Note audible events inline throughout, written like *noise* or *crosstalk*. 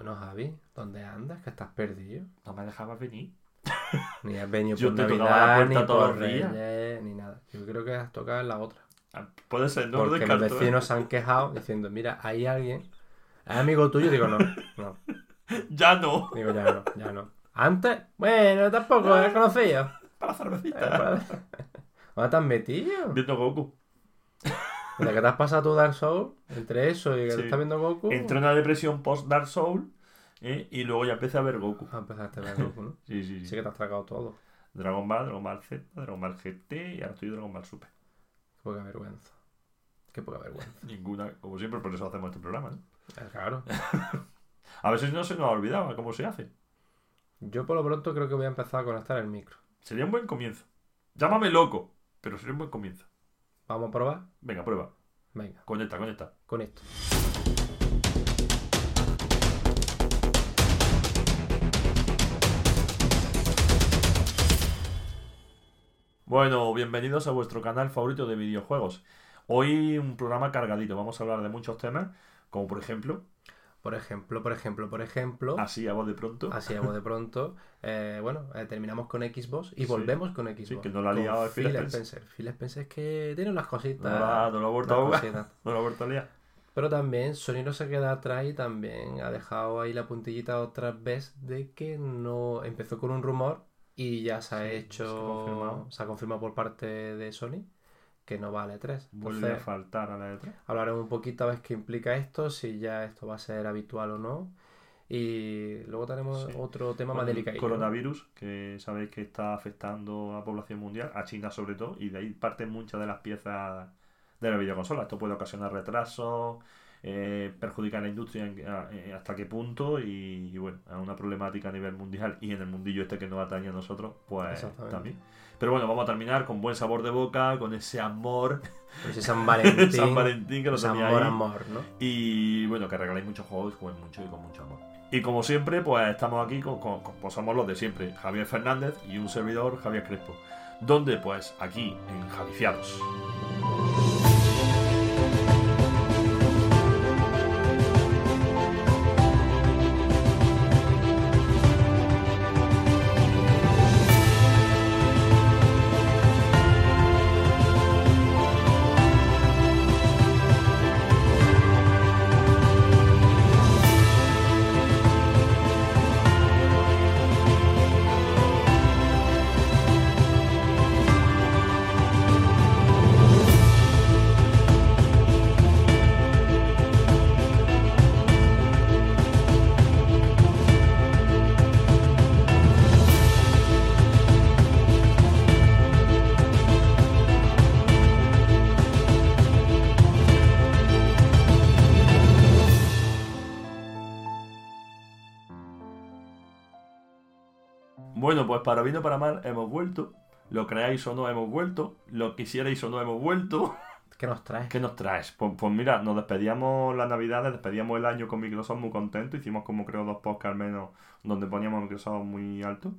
Bueno, Javi, ¿dónde andas? Que estás perdido. No me dejabas venir. *laughs* Ni has venido Yo por te Navidad, ni todos por. Reyes, ni nada. Yo creo que has tocado en la otra. Ah, Puede ser, no Porque los. ¿eh? vecinos se han quejado diciendo, mira, hay alguien, es amigo tuyo, digo, no, no, *laughs* Ya no. digo, ya no, ya no. Antes, bueno, tampoco, es conocido. *laughs* Para Eh, cervecita. ¿Dónde te has metido? Viendo Goku. Desde que te has pasado tu Dark Souls, entre eso y que Sí. te estás viendo Goku, Entré en una depresión post Dark Soul. ¿eh? Y luego ya empecé a ver Goku. ah, empezaste a ver Goku, ¿no? *laughs* Sí, sí, sí. Sí que te has tragado todo. Dragon Ball, Dragon Ball Z, Dragon Ball GT y ahora estoy Dragon Ball Super. Qué poca vergüenza. Qué poca vergüenza. Ninguna, como siempre, por eso hacemos este programa. ¿no? Eh, Claro. *laughs* A veces no se nos ha olvidado cómo se hace. Yo por lo pronto creo que voy a empezar a conectar el micro. Sería un buen comienzo. Llámame loco, pero sería un buen comienzo. ¿Vamos a probar? Venga, prueba. Venga, Conecta, conecta. con esto. Bueno, bienvenidos a vuestro canal favorito de videojuegos. Hoy un programa cargadito. Vamos a hablar de muchos temas, como por ejemplo, Por ejemplo, por ejemplo, por ejemplo. así a voz de pronto, Así hago de pronto. eh, bueno, eh, terminamos con Xbox y Sí. volvemos con Xbox. que no la ha liado Phil Spencer. Spencer. Phil Spencer es que tiene unas cositas. no la, no la ha vuelto a *laughs* no la ha vuelto a liar. Pero también Sony no se queda atrás y también ha dejado ahí la puntillita otra vez de que no empezó con un rumor y ya se ha Sí, hecho, se ha confirmado. se ha confirmado por parte de Sony que no vale 3. Vuelve a faltar a la letra. hablaremos un poquito a ver qué implica esto, si ya esto va a ser habitual o no. Y luego tenemos Sí. otro tema más Con el delicado. coronavirus, que sabéis que está afectando a la población mundial, a China sobre todo, y de ahí parten muchas de las piezas de la videoconsola. Esto puede ocasionar retrasos, eh, perjudicar a la industria en- a- eh, hasta qué punto, y, y bueno, es una problemática a nivel mundial y en el mundillo este que nos atañe a nosotros, pues también. Pero bueno, vamos a terminar con buen sabor de boca, con ese amor, *laughs* Pues ese San *laughs* Valentín. San Valentín que lo ese tenía amor, ahí. amor, ¿no? Y bueno, que regaléis muchos juegos con mucho y con mucho amor. Y como siempre, pues estamos aquí con, con- con- pues somos los de siempre, Javier Fernández y un servidor, Javier Crespo. Donde, pues, aquí, en Javiciados. Pues para bien o para mal, hemos vuelto. Lo creáis o no, hemos vuelto. Lo quisierais o no, hemos vuelto. *laughs* ¿Qué nos traes? ¿Qué nos traes? Pues, pues mira, nos despedíamos las navidades, despedíamos el año con Microsoft muy contentos. Hicimos como creo dos podcasts al menos donde poníamos a Microsoft muy alto.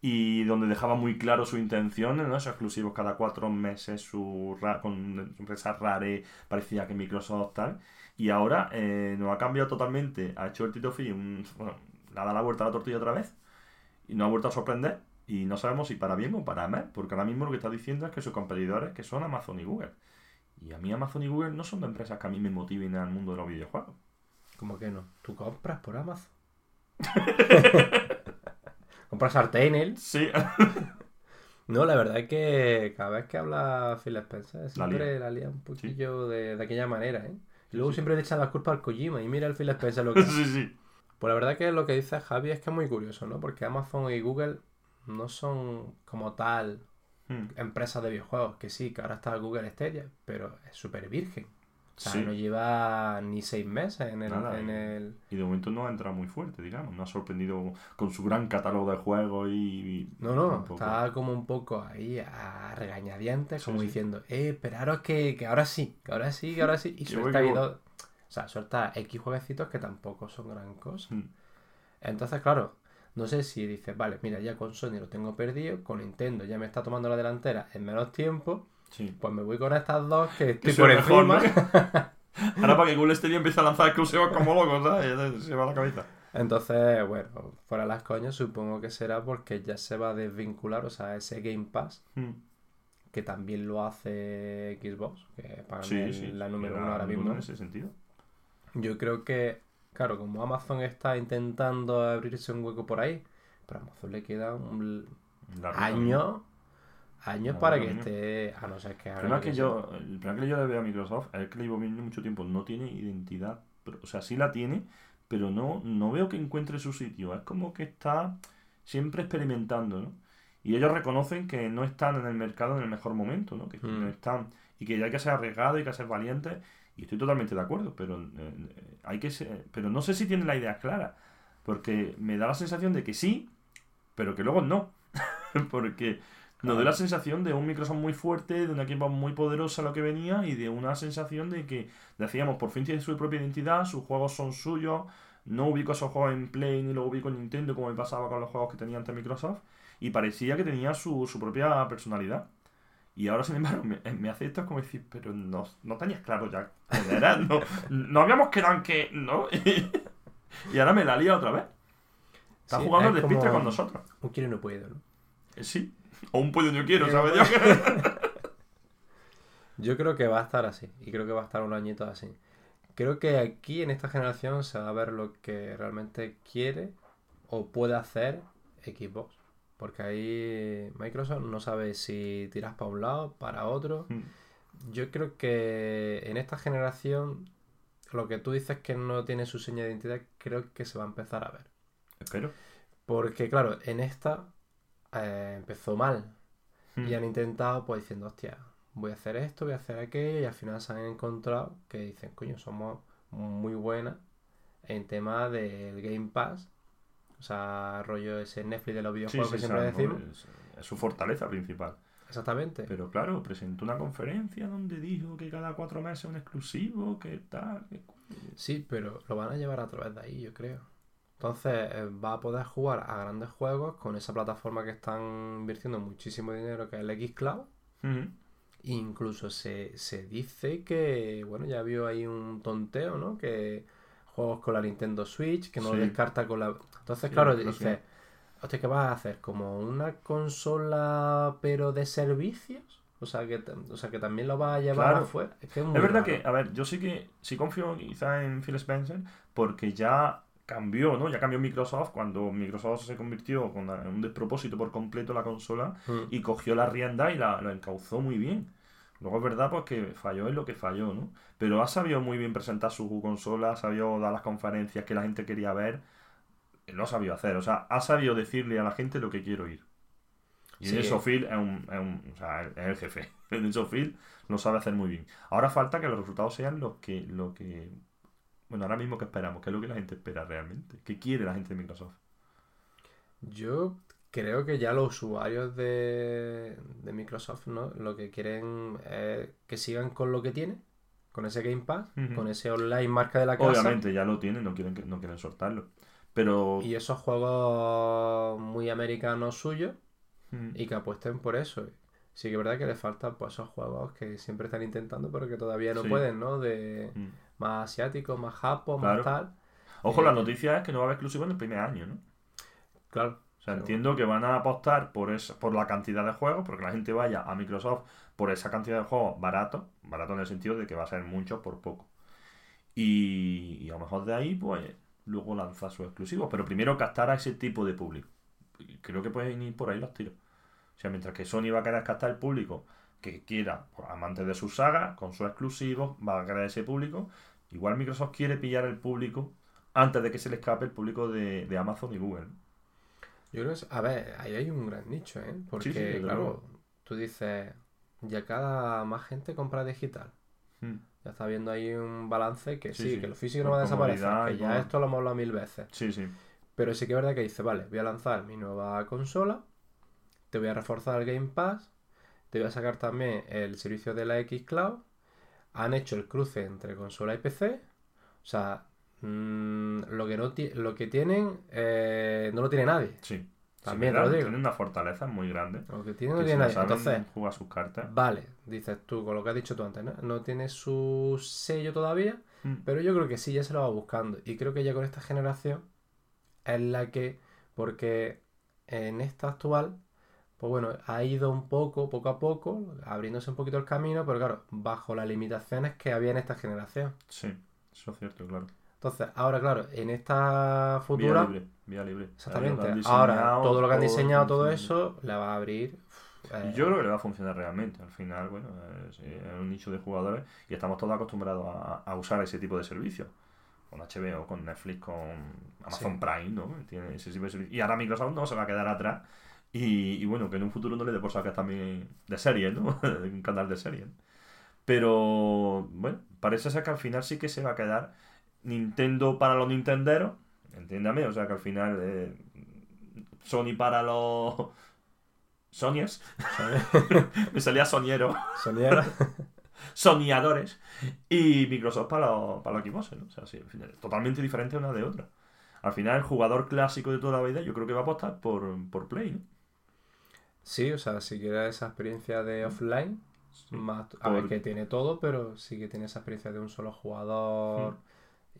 Y donde dejaba muy claro su intención, ¿no? Esos exclusivos cada cuatro meses, su ra- con empresas rare, parecía que Microsoft tal. Y ahora eh, nos ha cambiado totalmente. Ha hecho el Tito Fi, un, bueno, le ha dado la vuelta a la tortilla otra vez. Y nos ha vuelto a sorprender. Y no sabemos si para bien o para mal. Porque ahora mismo lo que está diciendo es que sus competidores, que son Amazon y Google. Y a mí Amazon y Google no son de empresas que a mí me motiven al mundo de los videojuegos. ¿Cómo que no? ¿Tú compras por Amazon? *laughs* ¿Compras sartenes? Sí. *laughs* No, la verdad es que cada vez que habla Phil Spencer siempre lía. la lía un poquillo de, de aquella manera, ¿eh? Y luego siempre le echan la culpa al Kojima y mira el Phil Spencer lo *laughs* que hace. sí, sí. Pues la verdad que lo que dice Javi es que es muy curioso, ¿no? Porque Amazon y Google no son como tal Hmm. empresas de videojuegos, que sí, que ahora está Google Stadia, pero es súper virgen. O sea, Sí. no lleva ni seis meses en el... Nada, en y- el... Y de momento no ha entrado muy fuerte, digamos. No ha sorprendido con su gran catálogo de juegos y. y No, no, tampoco. está como un poco ahí a regañadientes, Sí, como sí. diciendo, eh, esperaros que, que ahora sí, que ahora sí, que ahora sí. Y Que voy, que. O sea, suelta X jueguecitos que tampoco son gran cosa. Hmm. Entonces, claro, no sé si dices, vale, mira, ya con Sony lo tengo perdido, con Nintendo ya me está tomando la delantera en menos tiempo, Sí. pues me voy con estas dos que estoy son por mejor. *laughs* Ahora para que Google Stadia empiece a lanzar exclusivos como loco, ¿sabes? Se va la cabeza. Entonces, bueno, fuera las coñas, supongo que será porque ya se va a desvincular, o sea, ese Game Pass, Mm. que también lo hace Xbox, que para mí es sí. la número uno ahora mismo. En ese sentido. Yo creo que, claro, como Amazon está intentando abrirse un hueco por ahí, pero a Amazon le queda un Largo año, años Largo para que esté, a no ser que El haga que que yo, el problema que yo le veo a Microsoft es que le llevo mucho tiempo, no tiene identidad. Pero, o sea, sí la tiene, pero no, no veo que encuentre su sitio. Es como que está siempre experimentando, ¿no? Y ellos reconocen que no están en el mercado en el mejor momento, ¿no? Que Mm. no están. Y que hay que ser arriesgado, hay que ser valiente. Y estoy totalmente de acuerdo, pero eh, hay que ser, pero no sé si tienen la idea clara. Porque me da la sensación de que sí, pero que luego no. *laughs* porque nos da la sensación de un Microsoft muy fuerte, de una equipo muy poderosa lo que venía y de una sensación de que decíamos, por fin tiene su propia identidad, sus juegos son suyos, no ubico esos juegos en Play ni los ubico en Nintendo como me pasaba con los juegos que tenía antes Microsoft y parecía que tenía su, su propia personalidad. Y ahora, sin embargo, me, me hace esto como decir, pero no, no tenías claro ya quién era, no, no habíamos quedado en que, ¿no? *laughs* y ahora me la lía otra vez. Está Sí, jugando es despiste como- con nosotros. Un quiero y no puedo, ¿no? Eh, Sí. O un puedo yo quiero, Quiero, ¿sabes? Yo? *laughs* Yo creo que va a estar así, y creo que va a estar un añito así. Creo que aquí en esta generación se va a ver lo que realmente quiere o puede hacer Xbox. Porque ahí Microsoft no sabe si tiras para un lado, para otro. Mm. Yo creo que en esta generación lo que tú dices que no tiene su seña de identidad, creo que se va a empezar a ver. Espero. Porque claro, en esta eh, empezó mal. Mm. Y han intentado, pues diciendo, hostia, voy a hacer esto, voy a hacer aquello, y al final se han encontrado que dicen, coño, somos muy buenas en tema del Game Pass. O sea, rollo ese Netflix de los videojuegos sí, que siempre decimos. Es, es su fortaleza principal. Exactamente. Pero claro, presentó una conferencia donde dijo que cada cuatro meses un exclusivo, que tal. que Sí, pero lo van a llevar a través de ahí, yo creo. Entonces eh, va a poder jugar a grandes juegos con esa plataforma que están invirtiendo muchísimo dinero, que es el Xcloud. Ujú. Incluso se, se dice que, bueno, ya vio ahí un tonteo, ¿no? Que juegos con la Nintendo Switch, que no lo descarta con la... Entonces, Sí, claro, dices, hostia, ¿qué vas a hacer? ¿Como una consola pero de servicios? O sea, que, o sea, que también lo vas a llevar Claro. afuera. Es que es, muy Es verdad raro. que, a ver, yo sí que sí confío quizá en Phil Spencer porque ya cambió, ¿no? Ya cambió Microsoft cuando Microsoft se convirtió en un despropósito por completo la consola Mm. y cogió la rienda y la, la encauzó muy bien. Luego es verdad pues que falló en lo que falló, ¿no? Pero ha sabido muy bien presentar su consola, ha sabido dar las conferencias que la gente quería ver. Lo ha sabido hacer, o sea, ha sabido decirle a la gente lo que quiero oír. Y Sí. en eso Phil es, un, es, un- o sea, es el jefe. *laughs* En eso Phil lo sabe hacer muy bien. Ahora falta que los resultados sean los que, lo que, bueno, ahora mismo que esperamos, que es lo que la gente espera realmente. ¿Qué quiere la gente de Microsoft? Yo creo que ya los usuarios de, de Microsoft, ¿no? Lo que quieren es que sigan con lo que tienen, con ese Game Pass, con ese online marca de la casa. Obviamente ya lo tienen, no quieren, no quieren soltarlo. Pero Y esos juegos muy americanos suyos y que apuesten por eso. Sí que es verdad que les faltan pues, esos juegos que siempre están intentando, pero que todavía no Sí. pueden, ¿no? De más asiáticos, más japo, Claro. más tal. Ojo, Eh, la noticia es que no va a haber exclusivo en el primer año, ¿no? Claro. Entiendo que van a apostar por esa, por la cantidad de juegos, porque la gente vaya a Microsoft por esa cantidad de juegos barato, barato en el sentido de que va a ser mucho por poco. Y, y a lo mejor de ahí, pues, luego lanza sus exclusivos. Pero primero captar a ese tipo de público. Creo que pueden ir por ahí los tiros. O sea, mientras que Sony va a querer captar el público que quiera, pues, amantes de sus sagas, con sus exclusivos, va a querer ese público. Igual Microsoft quiere pillar el público antes de que se le escape el público de, de Amazon y Google. Yo creo que, a ver, ahí hay un gran nicho, ¿eh? Porque, Sí, sí, desde claro, tú dices, ya cada más gente compra digital. Mm. Ya está viendo ahí un balance que Sí, que lo físico no va a desaparecer, que ya esto lo hemos hablado mil veces. Sí, sí. Pero sí que es verdad que dice, vale, voy a lanzar mi nueva consola, te voy a reforzar el Game Pass, te voy a sacar también el servicio de la Xcloud, han hecho el cruce entre consola y PC, o sea, mm, lo, que no lo que tienen eh, no lo tiene nadie. Sí. También Sí. Tienen una fortaleza muy grande. Lo que tiene no tiene nadie. Entonces, jugar sus cartas. vale, dices tú, con lo que has dicho tú antes, ¿no? No tiene su sello todavía, Mm. pero yo creo que sí, ya se lo va buscando. Y creo que ya con esta generación es la que, porque en esta actual, pues bueno, ha ido un poco, poco a poco, abriéndose un poquito el camino, pero claro, bajo las limitaciones que había en esta generación. Sí, eso es cierto, claro. Entonces, ahora, claro, en esta futura, Vía libre, vía libre. exactamente, ahora todo lo que han diseñado, todo eso, le va a abrir. eh, Yo creo que le va a funcionar realmente. Al final, bueno, es, es un nicho de jugadores y estamos todos acostumbrados a, a usar ese tipo de servicios. Con HBO, con Netflix, con Amazon Sí. Prime, ¿no? Tiene ese tipo de servicios. Y ahora Microsoft no se va a quedar atrás. Y, y bueno, que en un futuro no le dé por sacar también de series, ¿no? *laughs* un canal de series. Pero, bueno, parece ser que al final sí que se va a quedar Nintendo para los nintenderos. Entiéndame, o sea que al final eh, Sony para los Sonyers. ¿sabes? *laughs* Me salía soñero. Soniera. *laughs* Soñadores. Y Microsoft para los, para los equipos, ¿no? O sea, sí, al final, totalmente diferente una de otra. Al final, el jugador clásico de toda la vida, yo creo que va a apostar por, por Play, ¿no? Sí, o sea, si quieres esa experiencia de offline, Sí. más, a ver que tiene todo, pero sí que tiene esa experiencia de un solo jugador Hmm.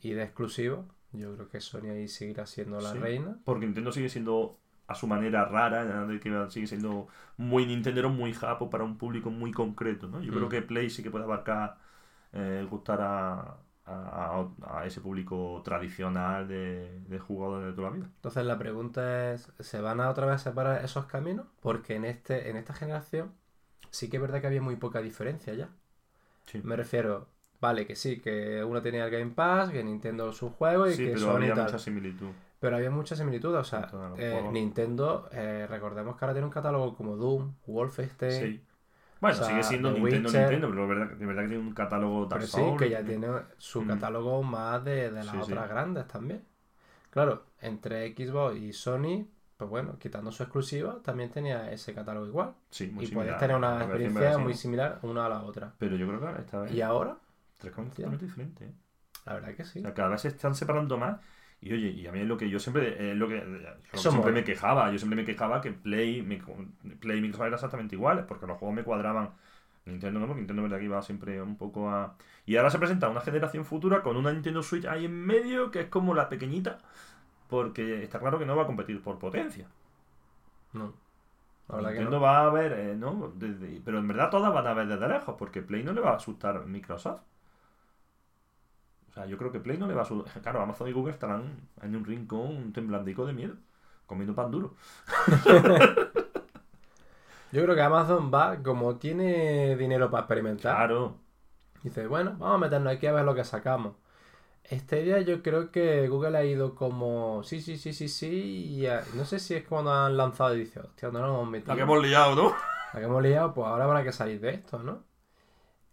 Y de exclusivo. Yo creo que Sony ahí seguirá siendo la Sí. reina. Porque Nintendo sigue siendo a su manera rara, que sigue siendo muy Nintendero, muy japo para un público muy concreto, ¿no? Yo creo Mm. que Play sí que puede abarcar, eh, gustar a, a- a- a ese público tradicional de, de jugadores de toda la vida. Entonces la pregunta es, ¿se van a otra vez separar esos caminos? Porque en este, en esta generación sí que es verdad que había muy poca diferencia ya. Sí, Me refiero, vale, que sí, que uno tenía el Game Pass, que Nintendo sus juegos y Sí, que pero Sony había tal. mucha similitud. Pero había mucha similitud, o sea, eh. Nintendo, eh, recordemos que ahora tiene un catálogo como Doom, Wolfenstein, Sí. Bueno, o sea, sigue siendo Nintendo, Witcher. Nintendo, pero de verdad, de verdad que tiene un catálogo Dark pero sí, que ya tiene su Mm. catálogo más de, de las Sí, sí. otras grandes también. Claro, entre Xbox y Sony, pues bueno, quitando su exclusiva, también tenía ese catálogo igual. Sí, muy y similar. puedes tener una experiencia muy similar una a la otra. Pero yo creo que esta vez Y ahora, tres caminos totalmente diferentes. ¿eh? la verdad que sí. O sea, cada vez se están separando más. Y oye, y a mí es lo que yo siempre, eh, lo que yo Eso siempre me quejaba, yo siempre me quejaba que Play, mi- Play y Microsoft eran exactamente iguales, porque los juegos me cuadraban. Nintendo no, porque Nintendo verdad que iba siempre un poco a... Y ahora se presenta una generación futura con una Nintendo Switch ahí en medio, que es como la pequeñita, porque está claro que no va a competir por potencia. No. La verdad que Nintendo no. va a ver, eh, ¿no? Desde- pero en verdad todas van a ver desde lejos, porque Play no le va a asustar Microsoft. Sea, yo creo que Play no le va a asustar. *laughs* Claro, Amazon y Google estarán en un rincón temblandico de miedo, comiendo pan duro. *laughs* Yo creo que Amazon va, como tiene dinero para experimentar, Claro. dice, bueno, vamos a meternos aquí a ver lo que sacamos. Este día yo creo que Google ha ido como, sí, sí, sí, sí, sí, y a- no sé si es cuando han lanzado y dice, hostia, no nos hemos metido. La que hemos liado, ¿no? *laughs* La que hemos liado, pues ahora habrá que salir de esto, ¿no?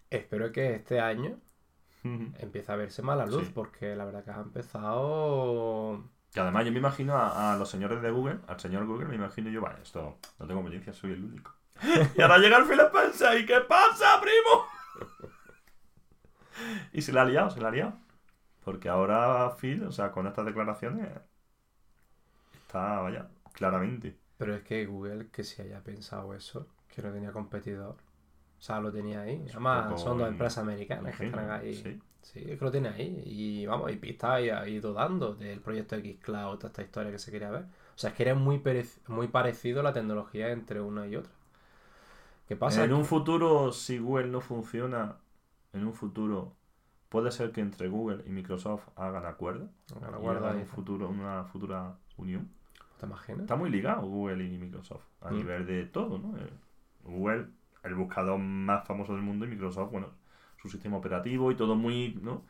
Espero que este año empiece a verse más la luz, Sí. porque la verdad que ha empezado... Que además yo me imagino a, a los señores de Google, al señor Google, me imagino yo, vale, esto no tengo competencia, soy el único. *laughs* y ahora llega el Phil Spencer, ¿y qué pasa, primo? y se la ha liado, se la ha liado. Porque ahora Phil, o sea, con estas declaraciones, está, vaya, claramente. Pero es que Google, que si haya pensado eso, que no tenía competidor. O sea, lo tenía ahí. Además, son dos empresas americanas que están ahí. sí. Sí, es que lo tiene ahí. Y vamos, y pista ha ido dando del proyecto X Cloud, toda esta historia que se quería ver. O sea, es que era muy, muy parecido la tecnología entre una y otra. ¿Qué pasa? En un futuro, si Google no funciona, en un futuro, puede ser que entre Google y Microsoft hagan acuerdo. Hagan acuerdo hagan ahí. un futuro, una futura unión. ¿Te imaginas? Está muy ligado Google y Microsoft a Mm. nivel de todo, ¿no? Eh, Google, el buscador más famoso del mundo, y Microsoft, bueno, su sistema operativo y todo muy, ¿no?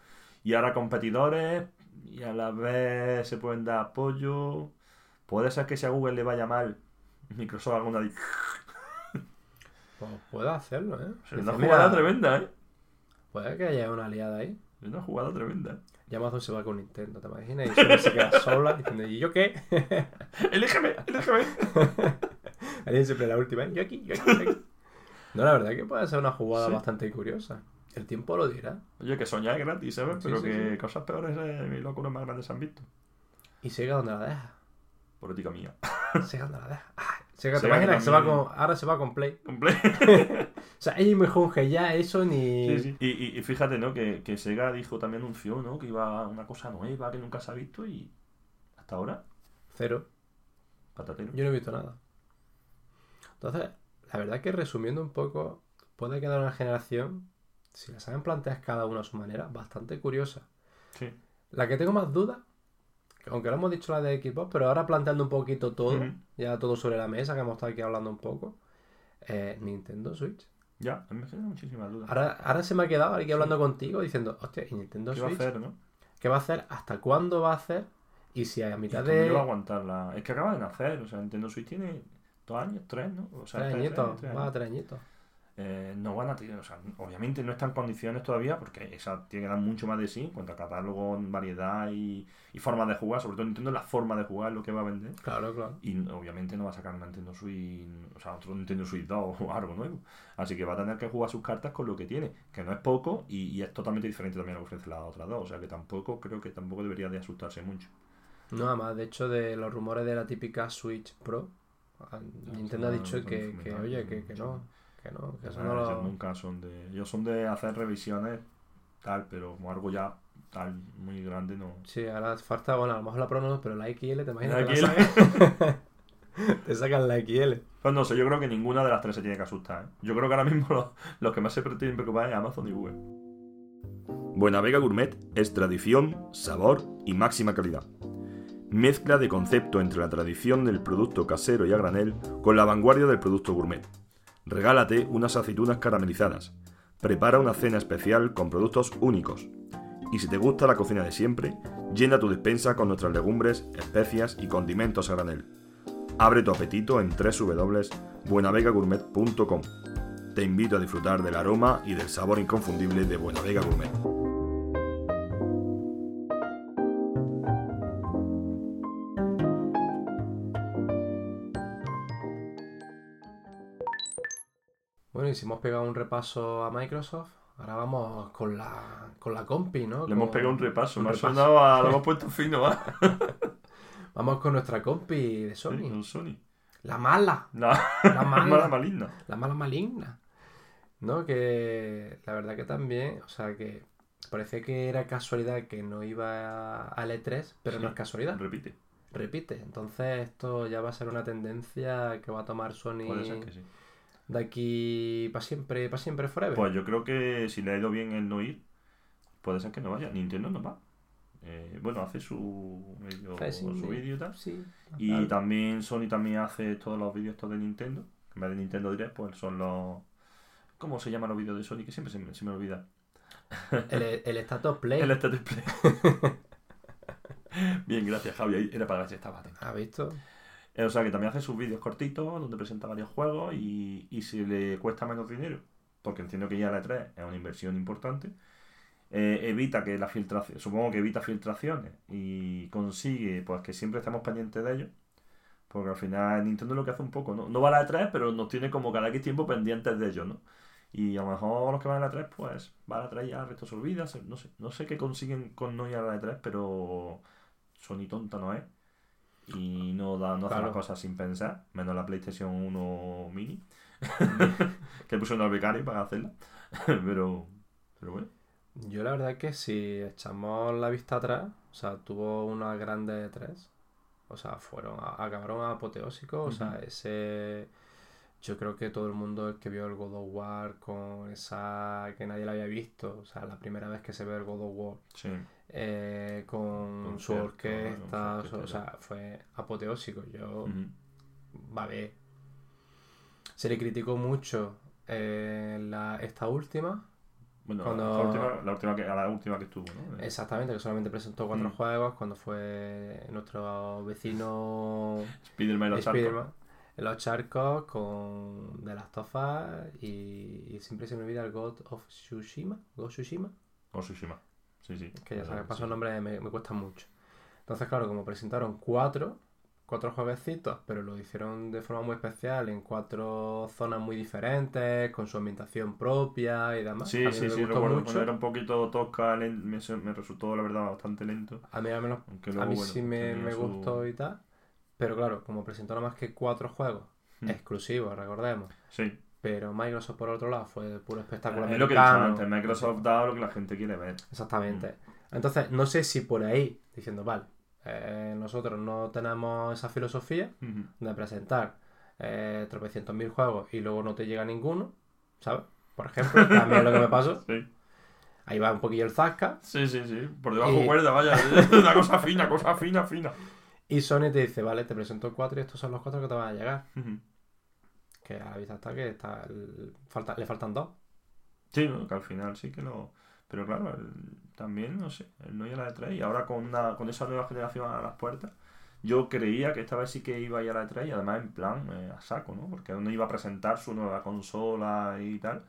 Y ahora competidores y a la vez se pueden dar apoyo. Puede ser que si a Google le vaya mal, Microsoft haga una, di- *laughs* Pues puede hacerlo, ¿eh? es una jugada "Mira, tremenda, ¿eh? Puede que haya una aliada ahí. Es una jugada tremenda. ¿eh? Y Amazon se va con Nintendo, ¿te imaginas? Y se queda *laughs* sola diciendo, ¿y yo qué? Elígeme, elígeme. *laughs* Alguien siempre la última, ¿eh? yo aquí, yo aquí, yo aquí. No, la verdad que puede ser una jugada Sí. bastante curiosa. El tiempo lo dirá. Oye, que soñar es gratis, ¿sabes? Pero sí, que cosas peores eh, y locuras más grandes se han visto. Y Sega donde la deja. Política mía. *laughs* Sega donde la deja. Ah, Sega, ¿te Sega imaginas que se va con, ahora se va con Play? Comple- *laughs* O sea, ella mejor que ya eso ni... Sí, sí. Y, y- y fíjate, ¿no? Que, que Sega dijo, también anunció, ¿no? Que iba a una cosa nueva que nunca se ha visto y hasta ahora Cero. Patatero. Yo no he visto nada. Entonces, la verdad que resumiendo un poco, puede quedar una generación, si la saben plantear cada uno a su manera, bastante curiosa. Sí. La que tengo más dudas, que aunque lo hemos dicho la de Xbox, pero ahora planteando un poquito todo, ya todo sobre la mesa, que hemos estado aquí hablando un poco, eh, Nintendo Switch. Ya, me genera muchísimas dudas. Ahora, ahora se me ha quedado aquí hablando contigo diciendo, hostia, ¿y Nintendo ¿Qué va a Switch? hacer, no? ¿Qué va a hacer? ¿Hasta cuándo va a hacer? Y si a ¿Y mitad cómo le va a de aguantar la... Es que acaba de nacer, o sea, Nintendo Switch tiene dos años, tres, ¿no? O sea, tres añitos, tres, añitos. Eh, no van a tener, o sea, obviamente no está en condiciones todavía porque esa tiene que dar mucho más de sí en cuanto a catálogo, variedad y, y forma de jugar, sobre todo Nintendo la forma de jugar es lo que va a vender. Claro, claro. Y obviamente no va a sacar una Nintendo Switch, o sea, otro Nintendo Switch 2 o algo nuevo. Así que va a tener que jugar sus cartas con lo que tiene, que no es poco y, y es totalmente diferente también a lo que ofrece la otra dos. O sea que tampoco, creo que tampoco debería de asustarse mucho. Nada más, de hecho, de los rumores de la típica Switch Pro, Nintendo ha dicho que, oye, que, no, que no, que eso Ah, no ellos lo... nunca son de. Ellos son de hacer revisiones tal, pero como algo ya tal muy grande no. Sí, ahora falta, bueno, a lo mejor la Pro no, pero la XL, ¿te imaginas? La que la *laughs* te sacan la XL. Pues no sé, yo creo que ninguna de las tres se tiene que asustar. ¿eh? Yo creo que ahora mismo *laughs* los, los que más se tienen que preocupar es Amazon y Google. Buena Vega Gourmet es tradición, sabor y máxima calidad. Mezcla de concepto entre la tradición del producto casero y a granel con la vanguardia del producto gourmet. Regálate unas aceitunas caramelizadas. Prepara una cena especial con productos únicos. Y si te gusta la cocina de siempre, llena tu despensa con nuestras legumbres, especias y condimentos a granel. Abre tu apetito en www.buenavegagourmet.com. Te invito a disfrutar del aroma y del sabor inconfundible de Buena Vega Gourmet. Bueno, y si hemos pegado un repaso a Microsoft, ahora vamos con la, con la compi, ¿no? Le hemos Con- pegado un repaso, un me ha repaso. sonado a... Lo hemos *laughs* puesto fino, ¿va? Vamos con nuestra compi de Sony. Sí, con Sony. La mala, La, *laughs* la mala, mala maligna. la mala maligna. ¿No? Que la verdad que también, o sea, que parece que era casualidad que no iba a- al E3, pero Sí. no es casualidad. Repite. Repite. Entonces esto ya va a ser una tendencia que va a tomar Sony Puede ser que sí. De aquí para siempre, para siempre forever. Pues yo creo que si le ha ido bien el no ir, puede ser que no vaya. Nintendo no va. Eh, bueno, hace su su vídeo y tal. Sí. Y Claro. también Sony también hace todos los vídeos estos de Nintendo. En vez de Nintendo Direct, pues son los... ¿Cómo se llaman los vídeos de Sony? Que siempre se me, se me olvida. El, el status play. El Status Play. *laughs* Bien, gracias Javi. Era para ver si estaba atento. ¿Has visto? Eh, O sea que también hace sus vídeos cortitos donde presenta varios juegos y, y si le cuesta menos dinero, porque entiendo que ya la E3 es una inversión importante, eh, evita que la filtración, supongo que evita filtraciones y consigue pues que siempre estemos pendientes de ellos. Porque al final Nintendo lo que hace un poco, ¿no? No va a la E3, pero nos tiene como cada X tiempo pendientes de ellos, ¿no? Y a lo mejor los que van a la E3, pues va a la E3 ya el resto se olvida, no sé, no sé qué consiguen con no ir a la E3, pero Sony tonta no es. Y no, da, no hace Claro. las cosas sin pensar, menos la PlayStation 1 Mini, *laughs* *laughs* que puso unos becarios para hacerla. *laughs* pero, pero bueno. Yo la verdad que si echamos la vista atrás, o sea, tuvo unas grandes tres, o sea, fueron, a- acabaron apoteósicos, o sea, ese, yo creo que todo el mundo el que vio el God of War con esa que nadie la había visto, o sea, la primera vez que se ve el God of War, Sí. eh, con Con su orquesta, con su o sea, fue apoteósico. Yo, Ujú. va a ver, se le criticó mucho eh, la, esta última, Bueno, Cuando- la, última, la, última que, a la última que estuvo, ¿no? Exactamente, que solamente presentó cuatro juegos cuando fue nuestro vecino. Spiderman en los charcos con The Last of Us y, y siempre se me olvida el God of Tsushima, God Tsushima, O Tsushima. Sí, sí. que ya sabes, sí. paso el nombre me, me cuesta mucho. Entonces, claro, como presentaron cuatro, cuatro jueguecitos, pero lo hicieron de forma muy especial, en cuatro zonas muy diferentes, con su ambientación propia y demás. Sí, sí, sí, recuerdo. mucho. Era un poquito tosca, me, me resultó, la verdad, bastante lento. A mí al menos Aunque A mí bueno, sí me, me su- gustó y tal. Pero claro, como presentó nada más que cuatro juegos Hmm. exclusivos, recordemos. Sí. Pero Microsoft, por otro lado, fue puro espectáculo es lo que he dicho antes. Microsoft da lo que la gente quiere ver. Exactamente. Hmm. Entonces, no sé si por ahí, diciendo, vale, eh, nosotros no tenemos esa filosofía Ujú. de presentar eh, tropecientos mil juegos y luego no te llega ninguno, ¿sabes? Por ejemplo, *laughs* también lo que me pasó, Sí. ahí va un poquillo el zasca Sí, sí, sí. Por debajo Y- cuerda, vaya. *laughs* Una cosa fina, cosa fina, fina. Y Sony te dice, vale, te presento cuatro y estos son los cuatro que te van a llegar. Que a la vista está que está el- falta, le faltan dos. Sí, ¿no? que al final sí que lo... Pero claro, el- también, no sé, el no ir a la E3 y ahora con, una, con esa nueva generación a las puertas, yo creía que esta vez sí que iba a ir a la E3 y además en plan eh, a saco, ¿no? Porque uno iba a presentar su nueva consola y tal.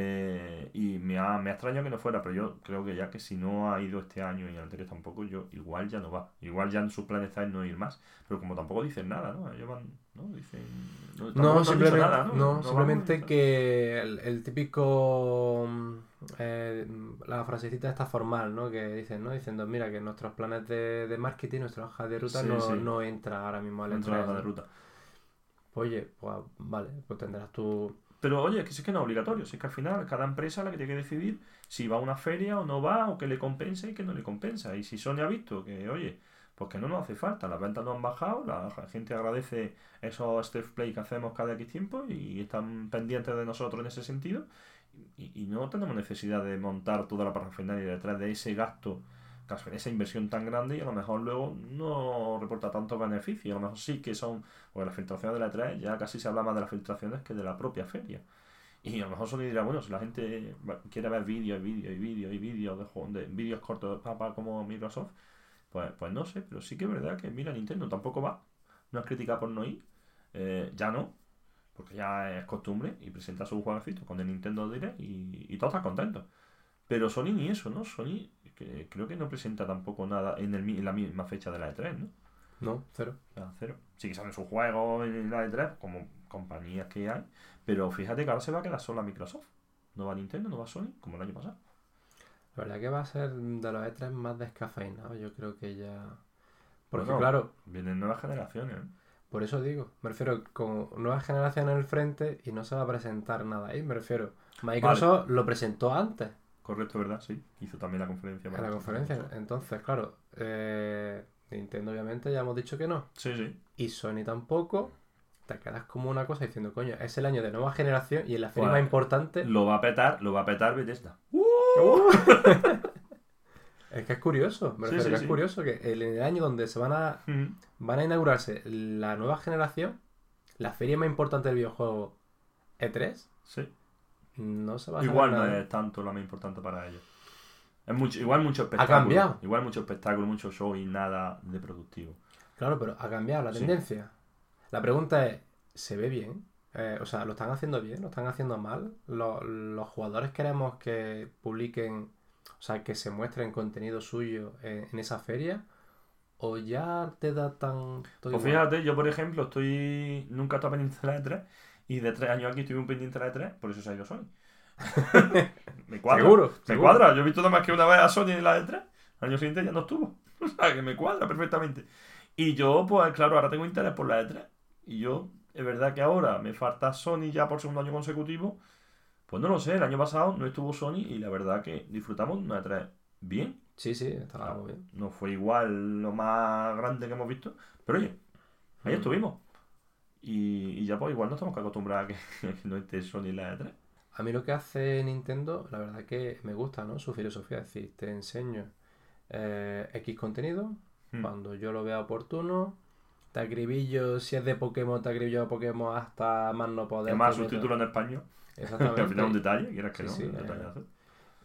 Eh, y me ha, me ha extrañado que no fuera, pero yo creo que ya que si no ha ido este año y el anterior tampoco, yo igual ya no va. Igual ya en su plan está en no ir más. Pero como tampoco dicen nada, ¿no? Ellos van, ¿no? Dicen... No, dicho simplemente, nada, no, vamos simplemente que el, el típico mm, eh, la frasecita está formal, ¿no? Que dicen, ¿no? Diciendo, mira, que nuestros planes de, de marketing, nuestra hoja de ruta Sí, no, sí. no entra ahora mismo de la E3, hoja de ¿no? ruta. Oye, pues vale, pues tendrás tu... Pero oye, que si es que no es obligatorio, si es que al final cada empresa es la que tiene que decidir si va a una feria o no va, o que le compensa y que no le compensa. Y si Sony ha visto que, oye, pues que no nos hace falta, las ventas no han bajado, la gente agradece esos Step Play que hacemos cada X tiempo y están pendientes de nosotros en ese sentido, y, no tenemos necesidad de montar toda la parafernalia detrás de ese gasto, esa inversión tan grande y a lo mejor luego no reporta tanto beneficio, a lo mejor sí que son, pues las filtraciones de la E3 ya casi se habla más de las filtraciones que de la propia feria. Y a lo mejor Sony dirá, bueno, si la gente quiere ver vídeos y vídeos y vídeos y vídeos de, juegos- de vídeos cortos de papa como Microsoft, pues, pues no sé, pero sí que es verdad que mira, Nintendo tampoco va, no es crítica por no ir, eh, ya no, porque ya es costumbre y presenta su jueguecito con el Nintendo Direct y, y todos están contentos. Pero Sony ni eso, ¿no? Sony que creo que no presenta tampoco nada en, el, en la misma fecha de la E3, ¿no? No, cero. Sea, cero. Sí que salen sus juegos en la E3, como compañías que hay, pero fíjate que ahora se va a quedar sola Microsoft. No va Nintendo, no va Sony, como el año pasado. La verdad que va a ser de los E3 más descafeinado, yo creo que ya... Porque Bueno. claro, Vienen nuevas generaciones, ¿eh? por eso digo, me refiero con nueva generación en el frente y no se va a presentar nada ahí, me refiero. Microsoft lo presentó antes. Correcto, ¿verdad? Sí. Hizo también la conferencia. En la conferencia. Entonces, claro, eh, Nintendo obviamente ya hemos dicho que no. Sí, sí. Y Sony tampoco. Te quedas como una cosa diciendo, coño, es el año de nueva generación y en la feria más importante. Lo va a petar, lo va a petar Bethesda. *laughs* Es que es curioso, me Sí, refiero sí, que sí. es curioso que en el año donde se van a, van a inaugurarse la nueva generación, la feria más importante del videojuego E3, Sí. No se va a Igual no nada. es tanto la más importante para ellos. Es mucho, igual mucho Ha espectáculo. cambiado. Igual mucho espectáculo, mucho show y nada de productivo. Claro, pero ha cambiado la Sí. tendencia. La pregunta es, ¿se ve bien? Eh, o sea, ¿lo están haciendo bien? ¿Lo están haciendo mal? ¿Lo- ¿Los, jugadores queremos que publiquen, o sea, que se muestren contenido suyo en, en esa feria? ¿O ya te da tan... Pues igual? fíjate, yo por ejemplo estoy. Nunca he estado pendiente de la E3 y de tres años aquí estuve un pendiente de la E3, por eso se ha ido Sony. *laughs* me cuadra. Seguro, Me seguro. cuadra. Yo he visto nada más que una vez a Sony en la E3. Al año siguiente ya no estuvo. *laughs* O sea, que me cuadra perfectamente. Y yo, pues claro, ahora tengo interés por la E3. Y yo, es verdad que ahora me falta Sony ya por segundo año consecutivo. Pues no lo sé, el año pasado no estuvo Sony y la verdad que disfrutamos de una E3 bien. Sí, sí, estaba muy bien. No fue igual lo más grande que hemos visto. Pero oye, ahí Mm. estuvimos. Y, y ya pues igual no estamos que acostumbrar a que, *laughs* que no esté Sony en la E3. A mí lo que hace Nintendo, la verdad que me gusta, ¿no? Su filosofía, es decir, te enseño eh, X contenido, Mm. cuando yo lo vea oportuno, te acribillo, si es de Pokémon, te acribillo a Pokémon hasta más no poder. Además, subtítulo en español. *laughs* Exactamente. al final un detalle, quieras que Sí, no, sí, un eh.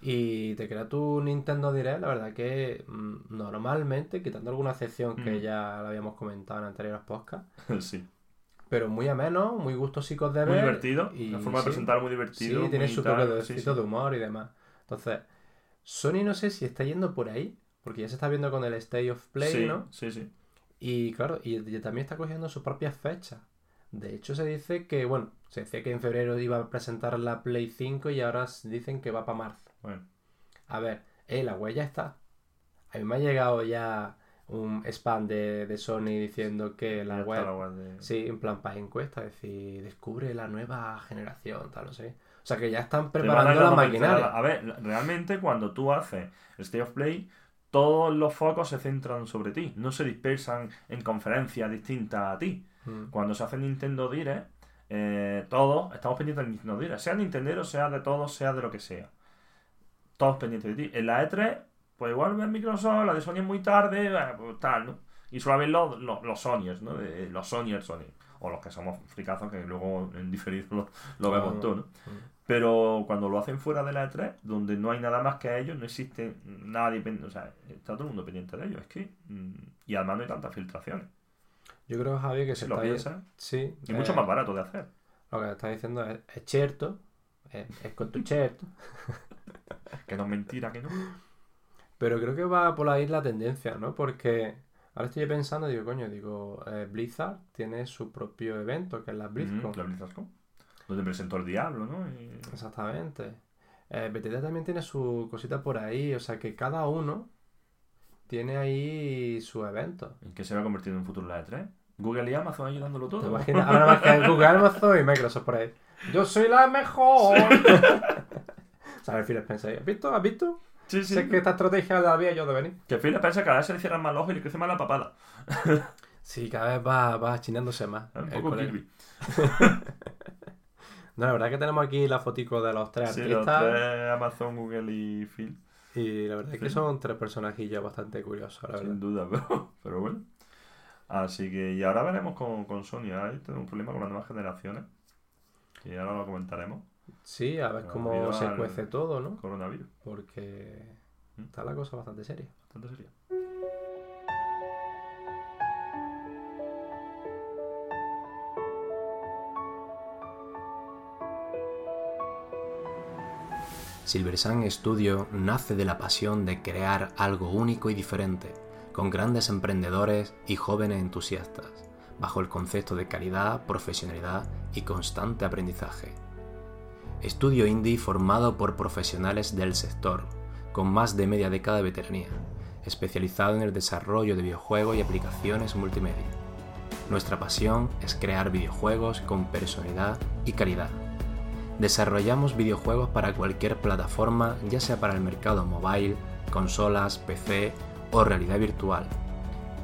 Y te crea tu Nintendo Direct, la verdad que mm, normalmente, quitando alguna excepción que Mm. ya la habíamos comentado en anteriores podcasts, *laughs* sí. Pero muy ameno, muy gustosicos de Muy ver. divertido. y la forma de sí. presentar muy Sí, divertido. tiene muy su toque de, sí, sí. de humor y demás. Entonces, Sony no sé si está yendo por ahí, porque ya se está viendo con el State of Play, sí, ¿no? sí, sí. Y claro, y, y también está cogiendo sus propias fechas. De hecho, se dice que, bueno, se decía que en febrero iba a presentar la Play 5 y ahora dicen que va para marzo. Bueno, A ver, eh, la ya está. A mí me ha llegado ya un spam de, de Sony diciendo que la web... la web de- Sí, en plan para encuesta, es decir, descubre la nueva generación, tal, no sé. O sea que ya están preparando la maquinaria. A ver, realmente cuando tú haces el State of Play, todos los focos se centran sobre ti, no se dispersan en conferencias distintas a ti. Mm. Cuando se hace Nintendo Direct, eh, todos estamos pendientes del Nintendo Direct, sea Nintendo, sea de todos, sea de lo que sea. Todos pendientes de ti. En la E3, pues igual ves Microsoft, la de Sony es muy tarde, eh, pues tal, ¿no? Y suele haber los, los, los Sonyers, ¿no? De- los Sonyers, Sony. O los que somos fricazos que luego en diferido lo, lo vemos Ah, todo, ¿no? Pero cuando lo hacen fuera de la E3, donde no hay nada más que ellos, no existe nadie pendiente, o sea, está todo el mundo pendiente de ellos. Es que, mm, y además no hay tantas filtraciones. Yo creo, Javi, que Si se lo está... piensas, Sí. y mucho eh, más barato de hacer. Lo que está diciendo es, es cierto, es, es con tu cierto, *laughs* Que no es mentira, que no. Pero creo que va por ahí la tendencia, ¿no? Porque ahora estoy pensando, digo, coño, digo, eh, Blizzard tiene su propio evento, que es la BlizzCon. Mm, la BlizzCon. Donde presentó el diablo, ¿no? Y- Exactamente. Eh, Bethesda también tiene su cosita por ahí, o sea que cada uno tiene ahí su evento. ¿En qué se va a convertir en un futuro la E3? Google y Amazon ayudándolo ¿Te todo. imaginas? Ahora más que Google, Amazon y Microsoft por ahí. Yo soy la mejor. *laughs* ¿Sabes, Phil Spencer? ¿Has visto? ¿Has visto? Sí, sí. Sé que esta estrategia la había yo de venir. Que Phil piensa que cada vez se le cierran más los ojos y le crece más la papada. *laughs* Sí, cada vez va, va achinándose más. Es un poco. Kirby. *laughs* No, la verdad que tenemos aquí la fotico de los tres Sí, los artistas. tres, Amazon, Google y Phil. Y la verdad es que son tres personajillos bastante curiosos, la verdad. Sin duda, *laughs* pero, pero bueno. Así que, y ahora veremos con, con Sony. Ahora tenemos un problema con las nuevas generaciones. Que ahora lo comentaremos. Sí, a ver cómo se cuece todo, ¿no? Coronavirus. Porque ¿Mm? está la cosa bastante seria. Bastante serio. Silver Sun Studio nace de la pasión de crear algo único y diferente, con grandes emprendedores y jóvenes entusiastas, bajo el concepto de calidad, profesionalidad y constante aprendizaje. Estudio indie formado por profesionales del sector, con más de media década de veteranía, especializado en el desarrollo de videojuegos y aplicaciones multimedia. Nuestra pasión es crear videojuegos con personalidad y calidad. Desarrollamos videojuegos para cualquier plataforma, ya sea para el mercado mobile, consolas, PC o realidad virtual.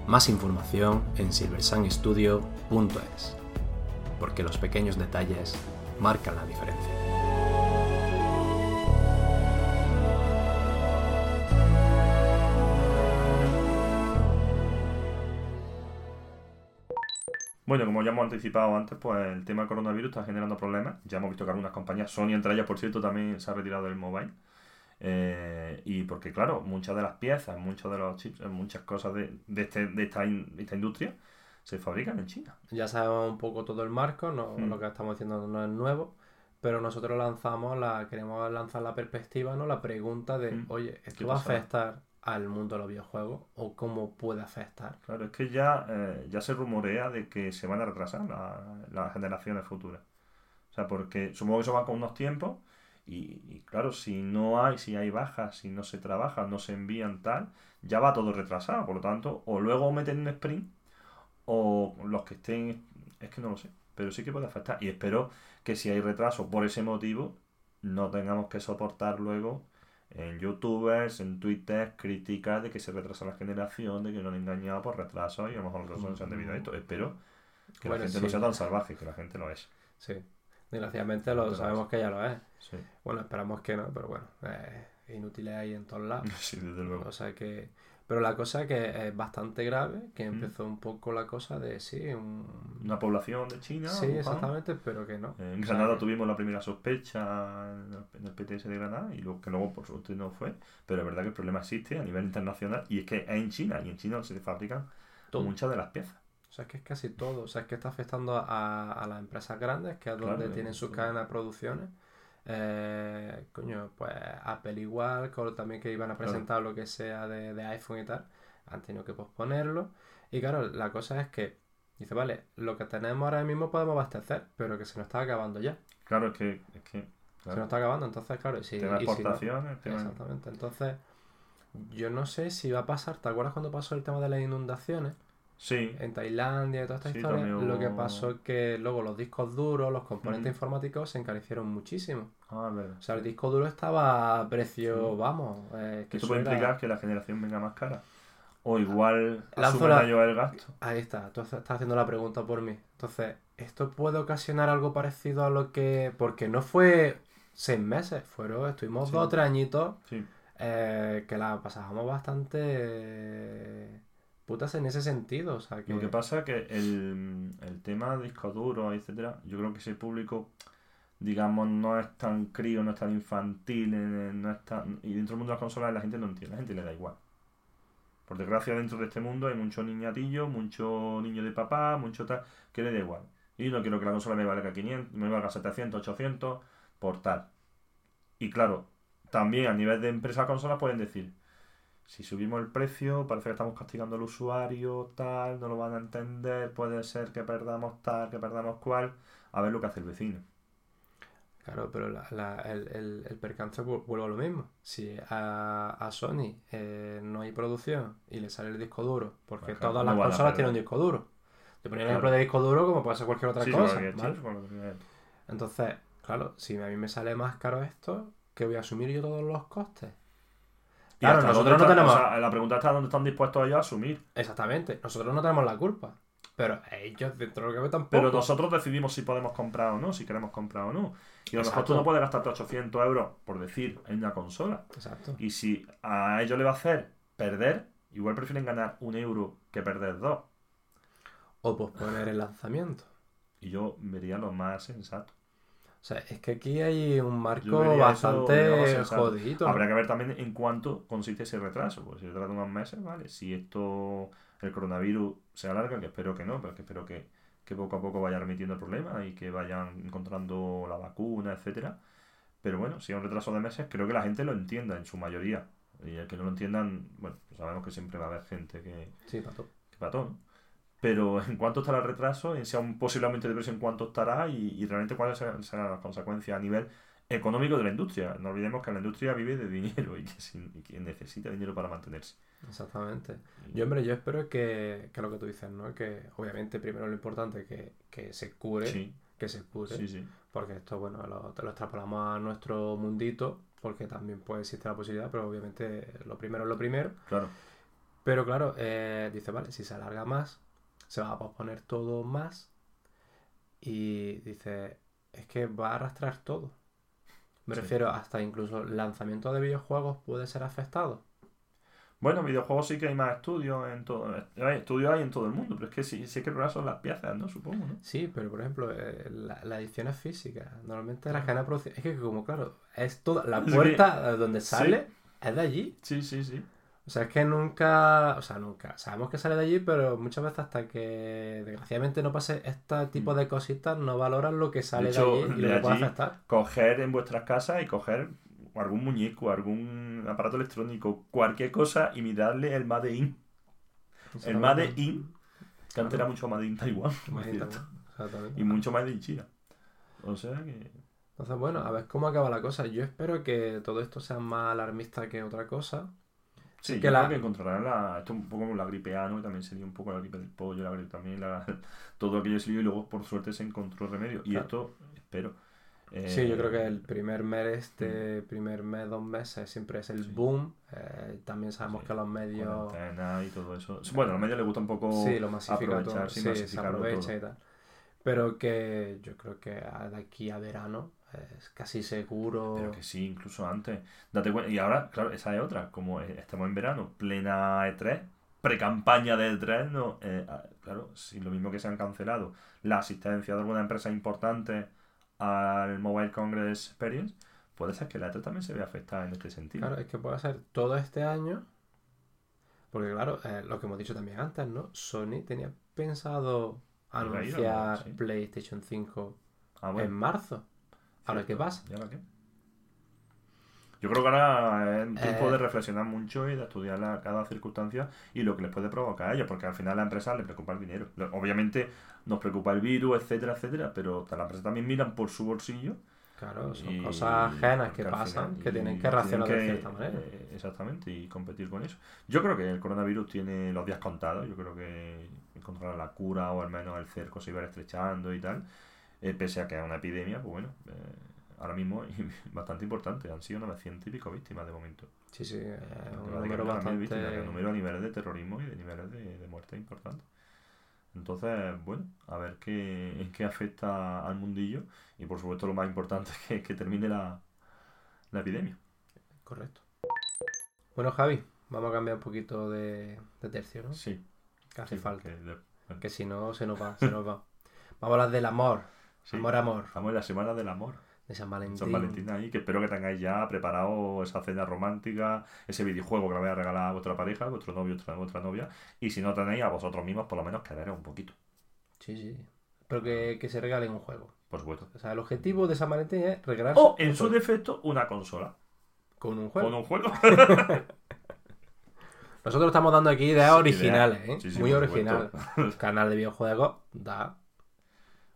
Más información en silversunstudio.es, porque los pequeños detalles marcan la diferencia. Bueno, como ya hemos anticipado antes, pues el tema del coronavirus está generando problemas. Ya hemos visto que algunas compañías, Sony entre ellas, por cierto, también se ha retirado del mobile. Eh, y porque, claro, muchas de las piezas, muchos de los chips, muchas cosas de, de, este- de esta, in- de esta industria se fabrican en China. Ya sabemos un poco todo el marco, no, Mm. lo que estamos diciendo no es nuevo, pero nosotros lanzamos la, queremos lanzar la perspectiva, ¿no? La pregunta de, Mm. oye, ¿Qué ¿esto va a afectar al mundo de los videojuegos? ¿O cómo puede afectar? Claro, es que ya, eh, ya se rumorea de que se van a retrasar la- las generaciones futuras. O sea, porque supongo que eso va con unos tiempos y, y claro, si no hay, si hay bajas, si no se trabaja, no se envían tal, ya va todo retrasado. Por lo tanto, o luego meten un sprint o los que estén, es que no lo sé, pero sí que puede afectar. Y espero que si hay retraso por ese motivo, no tengamos que soportar luego en youtubers, en twitter, críticas de que se retrasa la generación, de que nos han engañado por retraso y a lo mejor los retrasos no se han debido a esto. Espero que Bueno, la gente sí. no sea tan salvaje, que la gente lo es. Sí, desgraciadamente lo sabemos que ya lo es. Sí, Bueno, esperamos que no, pero bueno, eh, inútiles ahí en todos lados. *laughs* sí desde luego. O sea que... Pero la cosa que es bastante grave, que empezó un poco la cosa de, sí, un... Una población de China. Sí, Wuhan. exactamente, pero que no. En Granada tuvimos la primera sospecha en el- PTS de Granada y luego, que luego por suerte no fue, pero es verdad que el problema existe a nivel internacional y es que es en China y en China se fabrican Todo. muchas de las piezas. O sea, es que es casi todo. O sea, es que está afectando a, a las empresas grandes, que es donde Claro, tienen sus cadenas de producciones. Eh, coño, pues Apple igual, con también que iban a Claro. presentar lo que sea de, de iPhone y tal, han tenido que posponerlo. Y claro, la cosa es que, dice, vale, lo que tenemos ahora mismo podemos abastecer, pero que se nos está acabando ya. Claro, es que, es que Se nos está acabando, entonces, claro, y si, tema y si no- exportaciones, tema- Exactamente. Entonces, yo no sé si va a pasar. ¿Te acuerdas cuando pasó el tema de las inundaciones? Sí. en Tailandia y toda esta Sí, historia. Lo que pasó es que luego los discos duros, los componentes informáticos se encarecieron muchísimo. Ah, verdad. O sea, el disco duro estaba a precio, Sí. vamos, eh, que Esto puede era- implicar que la generación venga más cara. O igual asumen la- ellos el gasto. Ahí está, tú estás haciendo la pregunta por mí. Entonces, ¿esto puede ocasionar algo parecido a lo que... Porque no fue seis meses, fueron, estuvimos Sí. dos o tres añitos eh, que la pasábamos bastante putas en ese sentido. O sea, que... Lo que pasa es que el, el tema de discos duros, etcétera, yo creo que ese público, digamos, no es tan crío, no es tan infantil, eh, no es tan- y dentro del mundo de las consolas la gente no entiende, la gente le da igual. Por desgracia, dentro de este mundo hay mucho niñatillo, mucho niño de papá, mucho tal, que le da igual. Y no quiero que la consola me valga 500, me valga 700, 800, por tal. Y claro, también a nivel de empresas consolas pueden decir, si subimos el precio, parece que estamos castigando al usuario, tal, no lo van a entender, puede ser que perdamos tal, que perdamos cual, a ver lo que hace el vecino. Claro, pero la- la- el, el- el percance vu- vuelve a lo mismo. Si a, a Sony eh, no hay producción y le sale el disco duro, porque todas no las a consolas tienen un disco duro. Te ponía el ejemplo de disco duro como puede ser cualquier otra Sí, cosa, Entonces, claro, si a mí me sale más caro esto, que voy a asumir yo todos los costes. Y Claro, nosotros no tenemos- o sea, la pregunta está dónde están dispuestos ellos a asumir. Exactamente, nosotros no tenemos la culpa. Pero ellos, dentro de lo que ve tampoco. Pero nosotros decidimos si podemos comprar o no, si queremos comprar o no. Y a lo mejor tú no puedes gastarte 800 euros, por decir, en una consola. Exacto. Y si a ellos le va a hacer perder, igual prefieren ganar un euro que perder dos. O posponer el lanzamiento. Y yo vería lo más sensato. O sea, es que aquí hay un marco eso, bastante sensato. jodidito. ¿no? Habrá que ver también en cuánto consiste ese retraso. Porque si se trata de unos meses, vale. Si esto, el coronavirus se alarga, que espero que no, pero que espero que, que poco a poco vaya remitiendo el problema y que vayan encontrando la vacuna, etcétera. Pero bueno, si hay un retraso de meses, creo que la gente lo entienda en su mayoría. Y el que no lo entiendan, bueno, pues sabemos que siempre va a haber gente que, Sí, pato. que pató, ¿no? Pero *laughs* en cuánto estará el retraso, en sea un posible aumento de precio, en cuánto estará y, y realmente cuáles serán las consecuencias a nivel económico de la industria. No olvidemos que la industria vive de dinero *laughs* y que, sin- y que necesita dinero para mantenerse. Exactamente. Yo, hombre, yo espero que, que lo que tú dices, ¿no? Que obviamente primero lo importante que, que se cure, Sí, que se cure, sí, sí. porque esto, bueno, lo, lo extrapolamos a nuestro mundito, porque también puede existir la posibilidad, pero obviamente lo primero es lo primero. Claro. Pero claro, eh, dice, vale, si se alarga más, se va a posponer todo más. Y dice, es que va a arrastrar todo. Me Sí. refiero hasta incluso lanzamiento de videojuegos puede ser afectado. Bueno, videojuegos sí que hay más estudios en todo. Estudios hay en todo el mundo, pero es que sí, sí que el son las piezas, ¿no? Supongo, ¿no? Sí, pero por ejemplo, eh, la, la edición es física. Normalmente la cadena de producción. Es que como claro, es toda. La puerta eh, donde Sí. sale es de allí. Sí, sí, sí. O sea, es que nunca. O sea, nunca. Sabemos que sale de allí, pero muchas veces hasta que desgraciadamente no pase este tipo de cositas, no valoran lo que sale de, Mm. hecho, allí y lo de que puede afectar. Coger en vuestras casas y coger algún muñeco, algún aparato electrónico, cualquier cosa y mirarle el Made in. El Made in, que antes era mucho Made in *laughs* exactamente. y mucho Made in China. O sea que. Entonces, bueno, a ver cómo acaba la cosa. Yo espero que todo esto sea más alarmista que otra cosa. Sí, que yo la- creo que encontrarán la. Esto es un poco como la gripe A, ¿no? Y también sería un poco la gripe del pollo, la gripe también, la, *laughs* todo aquello se lió y luego por suerte se encontró remedio. Y Claro. esto, espero. eh, Sí, yo creo que el primer mes, este primer mes, dos meses, siempre es el Sí. boom. Eh, también sabemos Sí, que los medios, cuarentena y todo eso. Bueno, a los medios les gusta un poco sí, lo masifica todo, aprovechar, sí, sí, se aprovecha todo. y tal. Pero que yo creo que de aquí a verano es casi seguro. Pero que sí, incluso antes. Date cuenta. Y ahora, claro, esa es otra. Como estamos en verano, plena E3, pre-campaña de E3, no, eh, ah, claro, si lo mismo que se han cancelado la asistencia de alguna empresa importante al Mobile Congress Experience, puede ser que la E3 también se vea afectada en este sentido. Claro, es que puede ser todo este año. Porque claro, eh, lo que hemos dicho también antes, ¿no? Sony tenía pensado ir a anunciar sí. PlayStation 5 Ah, en marzo. Ahora, ¿qué pasa? ¿Y ahora qué? Yo creo que ahora es un tiempo Eh. de reflexionar mucho y de estudiar la- cada circunstancia y lo que les puede provocar a ellos, porque al final a la empresa le preocupa el dinero. Obviamente nos preocupa el virus, etcétera, etcétera, pero la empresa también miran por su bolsillo Claro, son Y- cosas ajenas que pasan final- que tienen que reaccionar de tienen cierta manera. eh, exactamente, y competir con eso. Yo creo que el coronavirus tiene los días contados. Yo creo que encontrar la cura o al menos el cerco se iba estrechando y tal. Eh, pese a que es una epidemia, pues bueno, eh, ahora mismo *laughs* es bastante importante. Han sido 900 y pico víctimas de momento. Sí, sí, Que un número mil víctimas, que bastante... número a niveles de terrorismo y de niveles de, de muerte importantes. Entonces, bueno, a ver qué, *laughs* qué afecta al mundillo y por supuesto lo más importante es que, que termine la, la epidemia. Correcto. Bueno, Javi, vamos a cambiar un poquito de, de tercio, ¿no? Sí, Que hace sí, falta. que de- Que si no, se nos va, se nos va. *laughs* Vamos a hablar del amor. Sí. Amor, amor. Estamos en la semana del amor. De San Valentín. San Valentín ahí, que espero que tengáis ya preparado esa cena romántica, ese videojuego que le voy a regalar a vuestra pareja, a vuestro novio, a vuestra novia. Y si no tenéis, a vosotros mismos por lo menos quedaréis un poquito, Sí, sí. Pero que, que se regalen un juego. por supuesto. O sea, el objetivo de San Valentín es regalarse O, en su defecto, una consola. con un juego. Con un juego. *laughs* Nosotros estamos dando aquí ideas Sí, originales. ¿eh? Sí, sí, Muy original. Canal de videojuegos da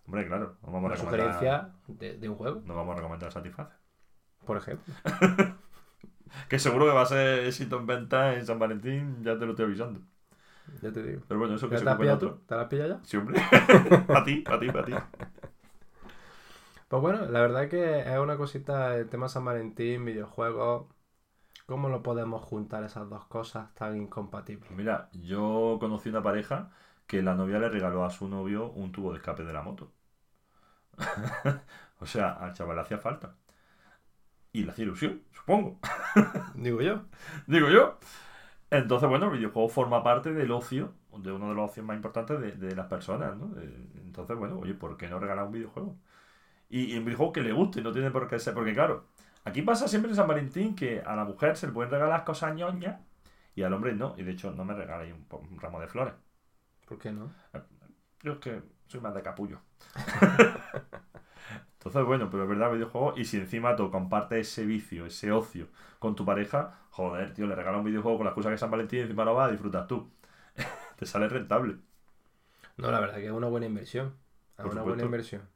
Hombre, claro, no vamos a una recomendar, sugerencia de, de un juego, no vamos a recomendar Satisfacción. por ejemplo. *laughs* Que seguro que va a ser éxito en venta en San Valentín, ya te lo estoy avisando. Ya te digo. Pero bueno, eso que ¿Ya se te has pillado tú? ¿Te la has pillado ya? Sí, hombre. *laughs* para ti, para ti, para ti. *laughs* Pues bueno, la verdad que es una cosita el tema San Valentín, videojuegos. ¿Cómo lo podemos juntar esas dos cosas tan incompatibles? Pues mira, yo conocí una pareja que la novia le regaló a su novio un tubo de escape de la moto. *laughs* o sea, al chaval le hacía falta. Y le hacía ilusión, supongo. *laughs* Digo yo. Digo yo. Entonces, bueno, el videojuego forma parte del ocio, de uno de los ocios más importantes de, de las personas, ¿no? Entonces, bueno, oye, ¿por qué no regalar un videojuego? Y, y un videojuego que le guste, no tiene por qué ser. Porque, claro, aquí pasa siempre en San Valentín que a la mujer se le pueden regalar cosas ñoñas y al hombre no. Y de hecho, no me regaléis un ramo de flores. ¿Por qué no? Yo es que soy más de capullo. *laughs* Entonces, bueno, pero es verdad, videojuego. Y si encima tú compartes ese vicio, ese ocio con tu pareja, joder, tío, le regalas un videojuego con la excusa que es San Valentín y encima lo vas a disfrutar tú. *laughs* Te sale rentable. No, la verdad que es una buena inversión. Es una supuesto. buena inversión.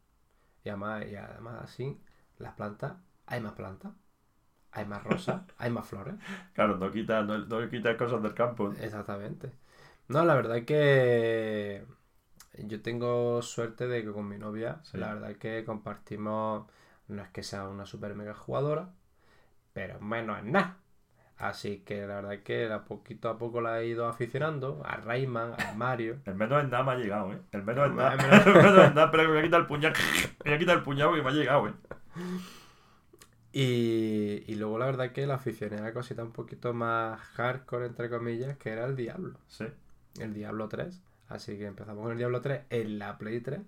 Y además, y además así, las plantas, hay más plantas, hay más rosas, *laughs* hay más flores. Claro, no quitas no, no quitas cosas del campo. ¿no? Exactamente. No, la verdad es que yo tengo suerte de que con mi novia, Sí. la verdad es que compartimos, no es que sea una super mega jugadora, pero menos es nada. Así que la verdad es que a poquito a poco la he ido aficionando a Rayman, a Mario. *laughs* El menos es nada me ha llegado, ¿eh? El menos es nada. *laughs* El menos- es nada, espera que me voy a quitar el puñal. *laughs* Me voy a quitar el puñal porque me ha llegado, ¿eh? Y, y luego la verdad es que la aficioné a cositas un poquito más hardcore, entre comillas, que era el Diablo. Sí. El Diablo 3. Así que empezamos con el Diablo 3 en la Play 3.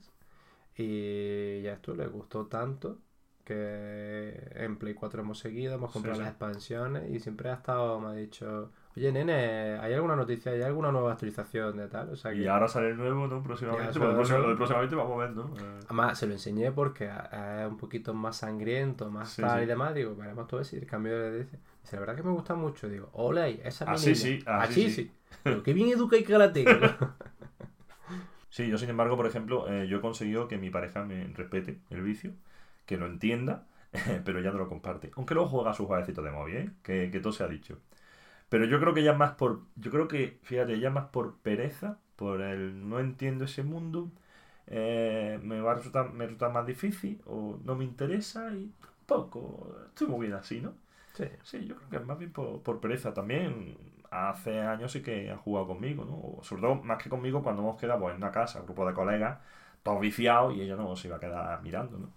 Y ya esto le gustó tanto que en Play 4 hemos seguido, hemos comprado sí. las expansiones y siempre ha estado, me ha dicho, oye nene, ¿hay alguna noticia? ¿Hay alguna nueva actualización de tal? O sea que... Y ahora sale el nuevo, ¿no? Próximamente. Bueno, nuevo. próximamente vamos a ver, ¿no? Eh, Además, se lo enseñé porque es un poquito más sangriento, más Sí, tal y demás. Digo, veremos todo eso y el cambio de dice. Dice, la verdad que me gusta mucho. Digo, ole, esa es Así niña". sí, así Así sí. sí. Pero qué bien educa y karate. *laughs* Sí, yo sin embargo, por ejemplo, eh, yo he conseguido que mi pareja me respete el vicio, que lo entienda, *laughs* pero ya no lo comparte. Aunque luego juega sus jueguecitos de móvil, ¿eh? que, que todo se ha dicho. Pero yo creo que ya es más por, yo creo que, fíjate, ya es más por pereza, por el no entiendo ese mundo, eh, me va a resultar, me resulta más difícil o no me interesa y tampoco, estoy muy bien así, ¿no? Sí. Sí, yo creo que es más bien por, por pereza también. Hace años sí que han jugado conmigo, ¿no? Sobre todo, más que conmigo, cuando hemos quedado pues, en una casa, grupo de colegas, todos viciados, y ella no se iba a quedar mirando, ¿no?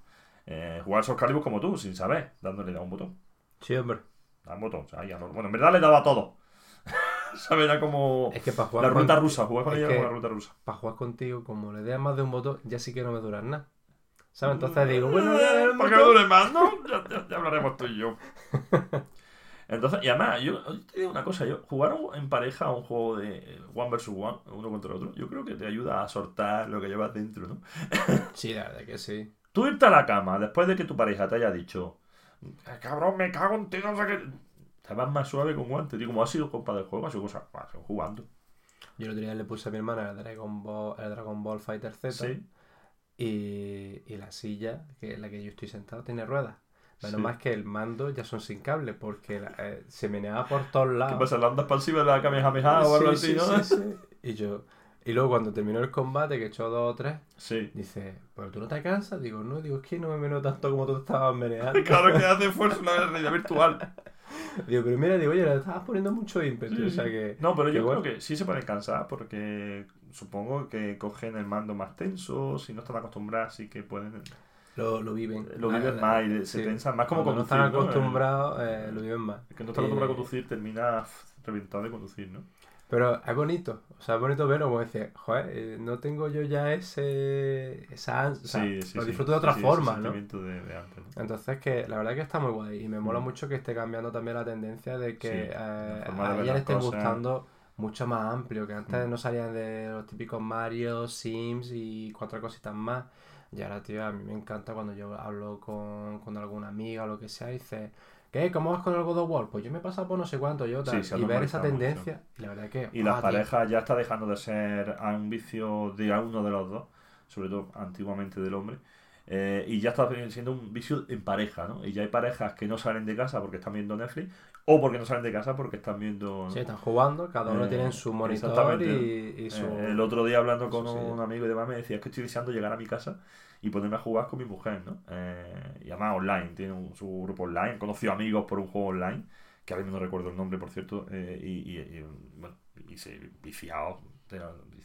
Eh, jugar Soul Calibur como tú, sin saber, dándole a un botón. Sí, hombre. A un botón, o sea, ya no- Bueno, en verdad le daba todo. *laughs* ¿Sabes? Era como Es que para jugar la con- ruta rusa, jugar con es ella como la ruta rusa. para jugar contigo, como le dé más de un botón, ya sí que no me duran nada. ¿Sabes? Entonces digo, bueno, el ¿Por qué botón. no dure más, no? Ya, ya- ya hablaremos tú y yo. Entonces, y además, yo, te digo una cosa, yo jugar en pareja a un juego de one versus one, uno contra otro, yo creo que te ayuda a soltar lo que llevas dentro, ¿no? *laughs* Sí, la verdad que sí. Tú irte a la cama después de que tu pareja te haya dicho, "Eh, cabrón, me cago en ti, no sé qué. Te vas más suave con guantes, tío. Como ha sido culpa del juego, ha sido cosa, ha sido jugando. Yo el otro día le puse a mi hermana el Dragon Ball, el Dragon Ball Fighter Z. Sí. Y, y la silla, que es la que yo estoy sentado, tiene ruedas. Menos Sí. más que el mando ya son sin cable, porque la- eh, se meneaba por todos lados. ¿Qué pasa? ¿La onda expansiva de la Kamehameha o algo Sí, así, sí, no? sí, sí. Y yo, y luego cuando terminó el combate, que echó dos o tres, dice, ¿pero tú no te cansas? Digo, no, digo, es que no me meneo tanto como tú estabas meneando. *laughs* Claro que *laughs* hace fuerza una realidad virtual. *laughs* Digo, pero mira, digo, oye, le estabas poniendo mucho ímpetu, Sí, o sea sí. que... No, pero que yo bueno. creo que sí se pueden cansar porque supongo que cogen el mando más tenso, si no están acostumbrados, sí que pueden... Lo, lo viven. Lo La- viven más y se sí. tensan más como Cuando conducir, no están ¿no? acostumbrados, eh, lo viven más. El que no está acostumbrado a Eh, conducir termina reventado de conducir, ¿no? Pero es bonito, o sea, es bonito verlo, como decir, joder, eh, no tengo yo ya ese... Esa ans- o sea, lo disfruto de otra forma, ¿no? sentimiento de, de ¿no? Entonces que la verdad que está muy guay y me mola Mm. mucho que esté cambiando también la tendencia de que eh, a ella le estén cosas. gustando mucho más amplio, que antes Mm. no salían de los típicos Mario, Sims y cuatro cositas más. Y ahora, tío, a mí me encanta cuando yo hablo con, con alguna amiga o lo que sea y dice, ¿qué? ¿Cómo vas con el God of War? Pues yo me he pasado por no sé cuánto yo tal. Sí, y ver esa tendencia, y la verdad que... Y ah, las tío, parejas ya está dejando de ser a un vicio de a uno de los dos, sobre todo antiguamente del hombre, eh, y ya está siendo un vicio en pareja, ¿no? Y ya hay parejas que no salen de casa porque están viendo Netflix, o porque no salen de casa porque están viendo... Sí, están jugando, cada uno Eh, tiene su monitor exactamente. y, y su... Eh, el otro día hablando con sí. un amigo y demás me decía es que estoy deseando llegar a mi casa y ponerme a jugar con mi mujer, ¿no? Eh, y además online, tiene un- su grupo online, conoció amigos por un juego online, que ahora mismo no recuerdo el nombre, por cierto, eh, y, y, y, bueno, y se viciados,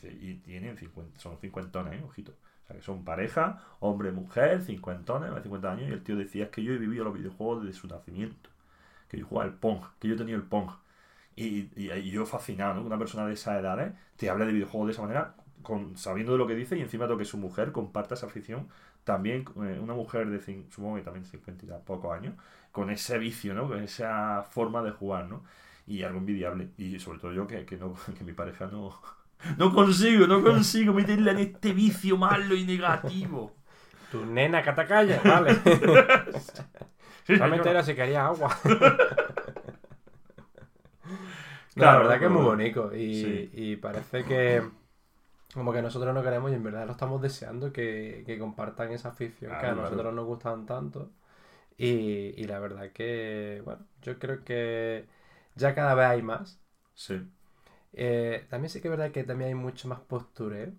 y tienen 50, son cincuentones, ¿eh? ojito. Sea, que son pareja, hombre, mujer, cincuentones, de 50 años, y el tío decía es que yo he vivido los videojuegos desde su nacimiento, que yo jugaba al Pong, que yo tenía el Pong. Y, y, yo fascinado, ¿no? Una persona de esas edades te hable de videojuegos de esa manera, con, sabiendo de lo que dice y encima de que su mujer comparta esa afición. También eh, una mujer de, supongo que también 50 y pocos años, con ese vicio, ¿no? Con esa forma de jugar, ¿no? Y algo envidiable. Y sobre todo yo que, que *laughs* mi pareja no, no consigo, no consigo meterla en este vicio malo y negativo. Tu nena, que te calles, vale. *laughs* Sí, Realmente señor. era si quería agua. No, Claro, la verdad que es muy bonito y, sí. y parece que como que nosotros no queremos y en verdad lo estamos deseando que, que compartan esa afición que a claro. nosotros nos gustan tanto y, y la verdad que bueno yo creo que ya cada vez hay más Sí, Eh, también sí que es verdad que también hay mucho más postureo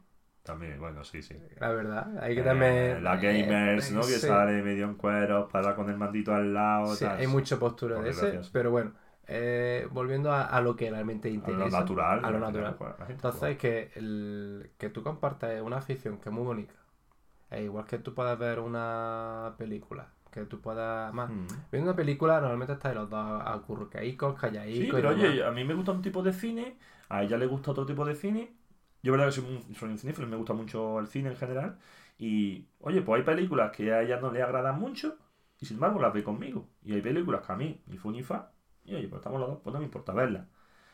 también, bueno, sí, sí. la verdad hay que Eh, también la gamers, eh, ¿no? Que sí. sale medio en cueros, para con el mandito al lado. Sí, tal. hay mucho postura de ese, sí. pero bueno, eh, volviendo a, a lo que realmente A interesa. lo natural. A lo natural. pues, Entonces, juega. que, el, que tú compartas una afición que es muy bonita, e igual que tú puedas ver una película, que tú puedas... Más, Mm. viendo una película normalmente estáis los dos acurrucaicos, Sí, calladitos. pero oye, a mí me gusta un tipo de cine, a ella le gusta otro tipo de cine. Yo, verdad que soy un, soy un cinéfilo, me gusta mucho el cine en general. Y, oye, pues hay películas que a ella no le agradan mucho, y sin embargo las ve conmigo. Y hay películas que a mí ni fu ni fa, y oye, pues estamos los dos, pues no me importa verlas.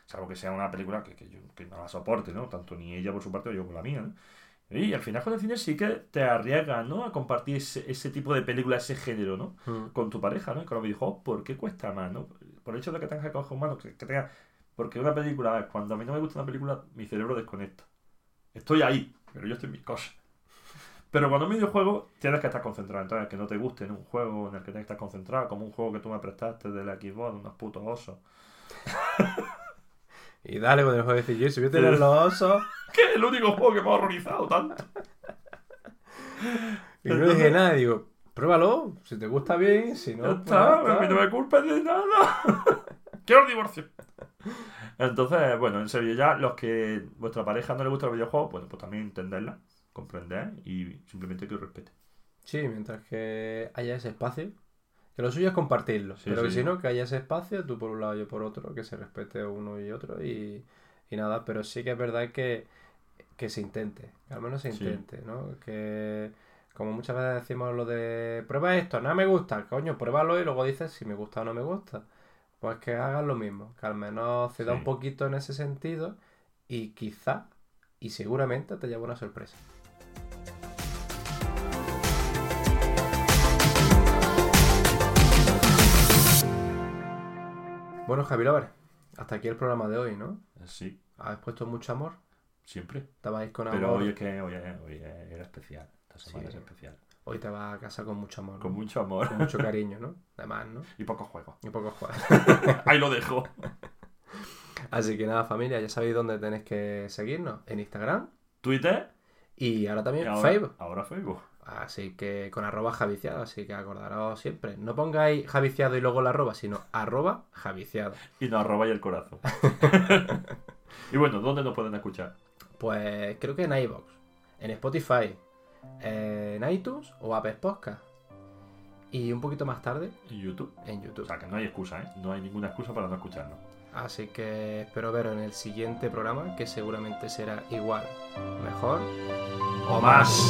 Salvo que sea una película que, que yo que no la soporte, ¿no? Tanto ni ella por su parte o yo por la mía, ¿no? Y al final con el cine sí que te arriesgas, ¿no? A compartir ese, ese tipo de película, ese género, ¿no? Mm. con tu pareja, ¿no? Y con los videojuegos, ¿por qué cuesta más, no? Por el hecho de que tengas que coger humano, que, que tengas... Porque una película, a ver, cuando a mí no me gusta una película, mi cerebro desconecta. Estoy ahí, pero yo estoy en mis cosas. Pero cuando un videojuego, tienes que estar concentrado. Entonces, que no te guste en un juego en el que tienes que estar concentrado, como un juego que tú me prestaste de la Xbox, unos putos osos. *laughs* Y dale con el juego de decir, yo si voy a tener los osos... *laughs* Que es el único juego que me ha horrorizado tanto. Y no dije nada, digo, pruébalo, si te gusta bien, si no... Ya pues está, a mí no me culpes de nada. *laughs* Quiero el divorcio. Entonces, bueno, en serio, ya los que vuestra pareja no le gusta el videojuego, bueno, pues también entenderla, comprender y simplemente que os respete. Sí, mientras que haya ese espacio. Que lo suyo es compartirlo. Sí, pero que si no, que haya ese espacio, tú por un lado, yo por otro, que se respete uno y otro y, y nada. Pero sí que es verdad que, que se intente. Que al menos se Sí. intente, ¿no? Que como muchas veces decimos lo de prueba esto, no me gusta, coño, pruébalo y luego dices si me gusta o no me gusta. Pues que hagan lo mismo. Que al menos ceda Sí. un poquito en ese sentido y quizá y seguramente te lleva una sorpresa. Bueno, Javi Lover, hasta aquí el programa de hoy, ¿no? Sí, Habéis puesto mucho amor. siempre. Estabais con Pero amor. hoy es que hoy, es- hoy era especial. Esta semana Sí. es especial. Hoy te vas a casa con mucho amor. ¿no? Con mucho amor Con mucho cariño, ¿no? *laughs* Además, ¿no? y pocos juegos. Y poco jugar. *laughs* Ahí lo dejo. *laughs* Así que nada, familia, ya sabéis dónde tenéis que seguirnos. En Instagram Twitter y ahora y también ahora, Facebook. ahora Facebook. Así que con arroba javiciado, así que acordaros siempre. No pongáis javiciado y luego la arroba, sino arroba javiciado. Y nos arrobáis el corazón. y bueno, ¿dónde nos pueden escuchar? Pues creo que en iVoox, en Spotify, en iTunes o Apple Podcast. Y un poquito más tarde En YouTube. en O YouTube. sea que no hay excusa, ¿eh? No hay ninguna excusa para no escucharnos. Así que espero veros en el siguiente programa, que seguramente será igual, mejor O más.